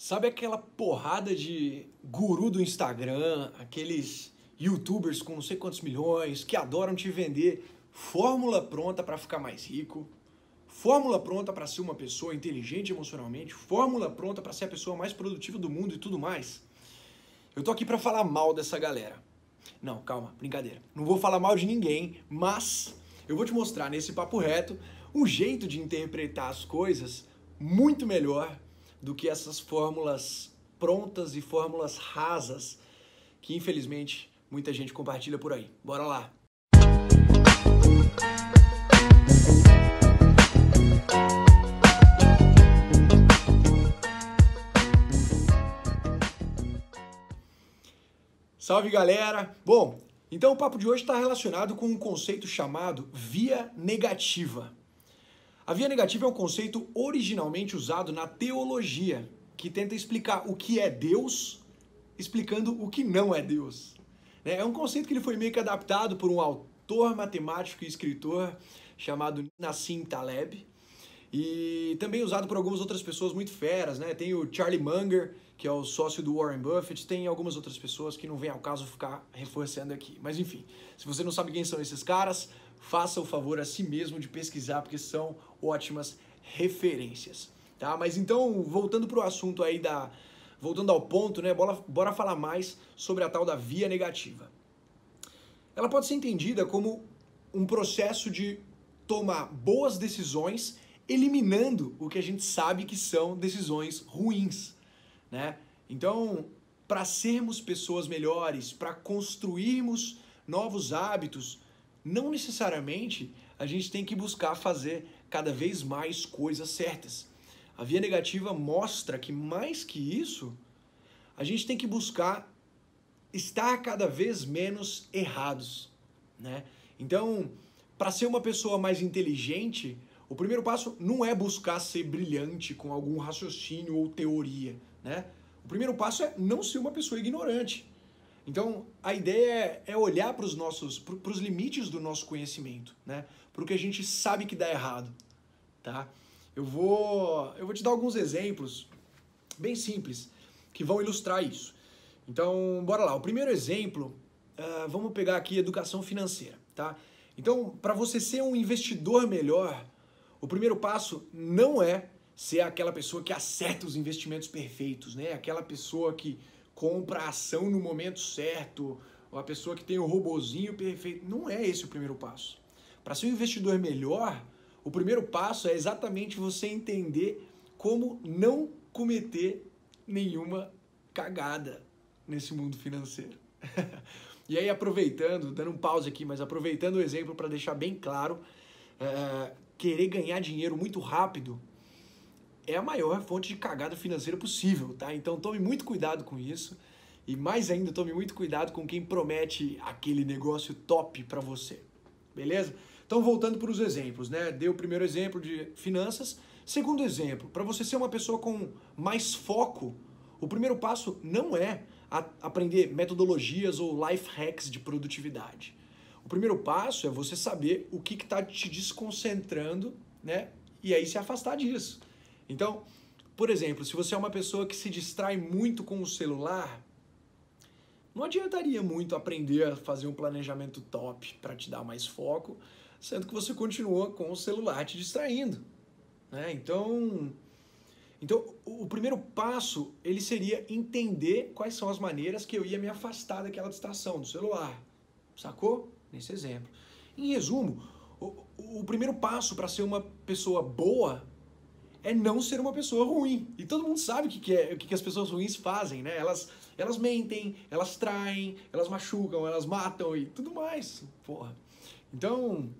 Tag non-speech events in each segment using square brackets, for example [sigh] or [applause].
Sabe aquela porrada de guru do Instagram, aqueles youtubers com não sei quantos milhões que adoram te vender fórmula pronta para ficar mais rico, fórmula pronta para ser uma pessoa inteligente emocionalmente, fórmula pronta para ser a pessoa mais produtiva do mundo e tudo mais? Eu tô aqui para falar mal dessa galera. Não, calma, brincadeira. Não vou falar mal de ninguém, mas eu vou te mostrar nesse papo reto um jeito de interpretar as coisas muito melhor do que essas fórmulas prontas e fórmulas rasas que infelizmente muita gente compartilha por aí. Bora lá! Salve galera! Bom, então o papo de hoje está relacionado com um conceito chamado via negativa. A via negativa é um conceito originalmente usado na teologia, que tenta explicar o que é Deus, explicando o que não é Deus. Né? É um conceito que ele foi meio que adaptado por um autor matemático e escritor chamado Nassim Taleb, e também usado por algumas outras pessoas muito feras, né? Tem o Charlie Munger, que é o sócio do Warren Buffett, tem algumas outras pessoas que não vem ao caso ficar reforçando aqui. Mas enfim, se você não sabe quem são esses caras, faça o favor a si mesmo de pesquisar, porque são ótimas referências. Tá? Mas então, voltando para o assunto aí da. Voltando ao ponto, né? Bora, bora falar mais sobre a tal da via negativa. Ela pode ser entendida como um processo de tomar boas decisões, eliminando o que a gente sabe que são decisões ruins, né? Então, para sermos pessoas melhores, para construirmos novos hábitos, não necessariamente a gente tem que buscar fazer cada vez mais coisas certas. A via negativa mostra que mais que isso, a gente tem que buscar estar cada vez menos errados, né? Então, para ser uma pessoa mais inteligente, o primeiro passo não é buscar ser brilhante com algum raciocínio ou teoria, né? O primeiro passo é não ser uma pessoa ignorante. Então, a ideia é olhar para os nossos, para os limites do nosso conhecimento, né? Para o que a gente sabe que dá errado, tá? Eu vou, eu vou te dar alguns exemplos bem simples que vão ilustrar isso. Então, bora lá. O primeiro exemplo, uh, vamos pegar aqui educação financeira, tá? Então, para você ser um investidor melhor, o primeiro passo não é ser aquela pessoa que acerta os investimentos perfeitos, né? Aquela pessoa que compra a ação no momento certo, ou a pessoa que tem o robozinho perfeito. Não é esse o primeiro passo. Para ser um investidor melhor, o primeiro passo é exatamente você entender como não cometer nenhuma cagada nesse mundo financeiro. [laughs] e aí, aproveitando, dando um pause aqui, mas aproveitando o exemplo para deixar bem claro, é, querer ganhar dinheiro muito rápido é a maior fonte de cagada financeira possível, tá? Então tome muito cuidado com isso. E mais ainda, tome muito cuidado com quem promete aquele negócio top para você. Beleza? Então, voltando para os exemplos, né? Deu o primeiro exemplo de finanças. Segundo exemplo, para você ser uma pessoa com mais foco, o primeiro passo não é aprender metodologias ou life hacks de produtividade. O primeiro passo é você saber o que está te desconcentrando, né? E aí se afastar disso. Então, por exemplo, se você é uma pessoa que se distrai muito com o celular, não adiantaria muito aprender a fazer um planejamento top para te dar mais foco, sendo que você continua com o celular te distraindo. Né? Então, então, o primeiro passo ele seria entender quais são as maneiras que eu ia me afastar daquela distração do celular. Sacou? Nesse exemplo. Em resumo, o, o primeiro passo para ser uma pessoa boa é não ser uma pessoa ruim. E todo mundo sabe o que, que, é, o que, que as pessoas ruins fazem, né? Elas, elas mentem, elas traem, elas machucam, elas matam e tudo mais. Porra. Então,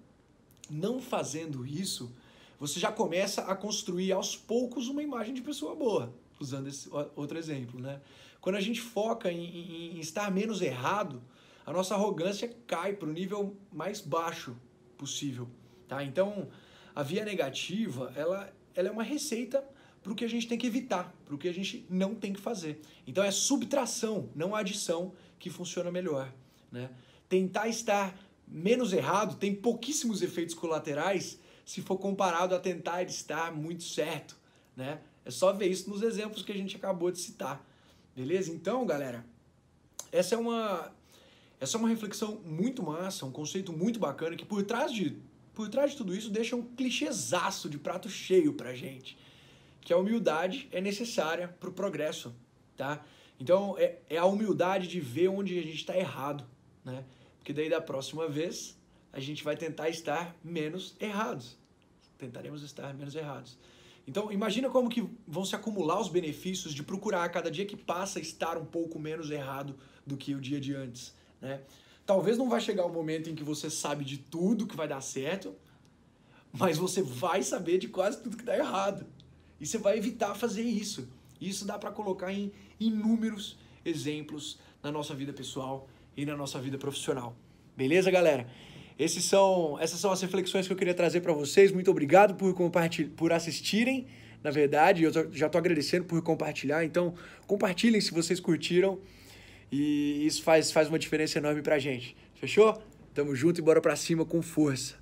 não fazendo isso, você já começa a construir aos poucos uma imagem de pessoa boa. Usando esse outro exemplo, né? Quando a gente foca em, em, em estar menos errado, a nossa arrogância cai para o nível mais baixo possível, tá? Então, a via negativa, ela ela é uma receita para o que a gente tem que evitar, para o que a gente não tem que fazer. Então é subtração, não adição, que funciona melhor. Né? Tentar estar menos errado tem pouquíssimos efeitos colaterais se for comparado a tentar estar muito certo. Né? É só ver isso nos exemplos que a gente acabou de citar. Beleza? Então, galera, essa é uma essa é uma reflexão muito massa, um conceito muito bacana que por trás de por trás de tudo isso deixa um clichêzaço de prato cheio pra gente, que a humildade é necessária pro progresso, tá? Então, é, é a humildade de ver onde a gente está errado, né? Porque daí da próxima vez a gente vai tentar estar menos errados. Tentaremos estar menos errados. Então, imagina como que vão se acumular os benefícios de procurar a cada dia que passa estar um pouco menos errado do que o dia de antes, né? Talvez não vai chegar o um momento em que você sabe de tudo que vai dar certo, mas você vai saber de quase tudo que dá errado. E você vai evitar fazer isso. Isso dá para colocar em inúmeros exemplos na nossa vida pessoal e na nossa vida profissional. Beleza, galera? Esses são, essas são as reflexões que eu queria trazer para vocês. Muito obrigado por compartilhar, por assistirem. Na verdade, eu já estou agradecendo por compartilhar. Então, compartilhem se vocês curtiram. E isso faz, faz uma diferença enorme pra gente. Fechou? Tamo junto e bora pra cima com força.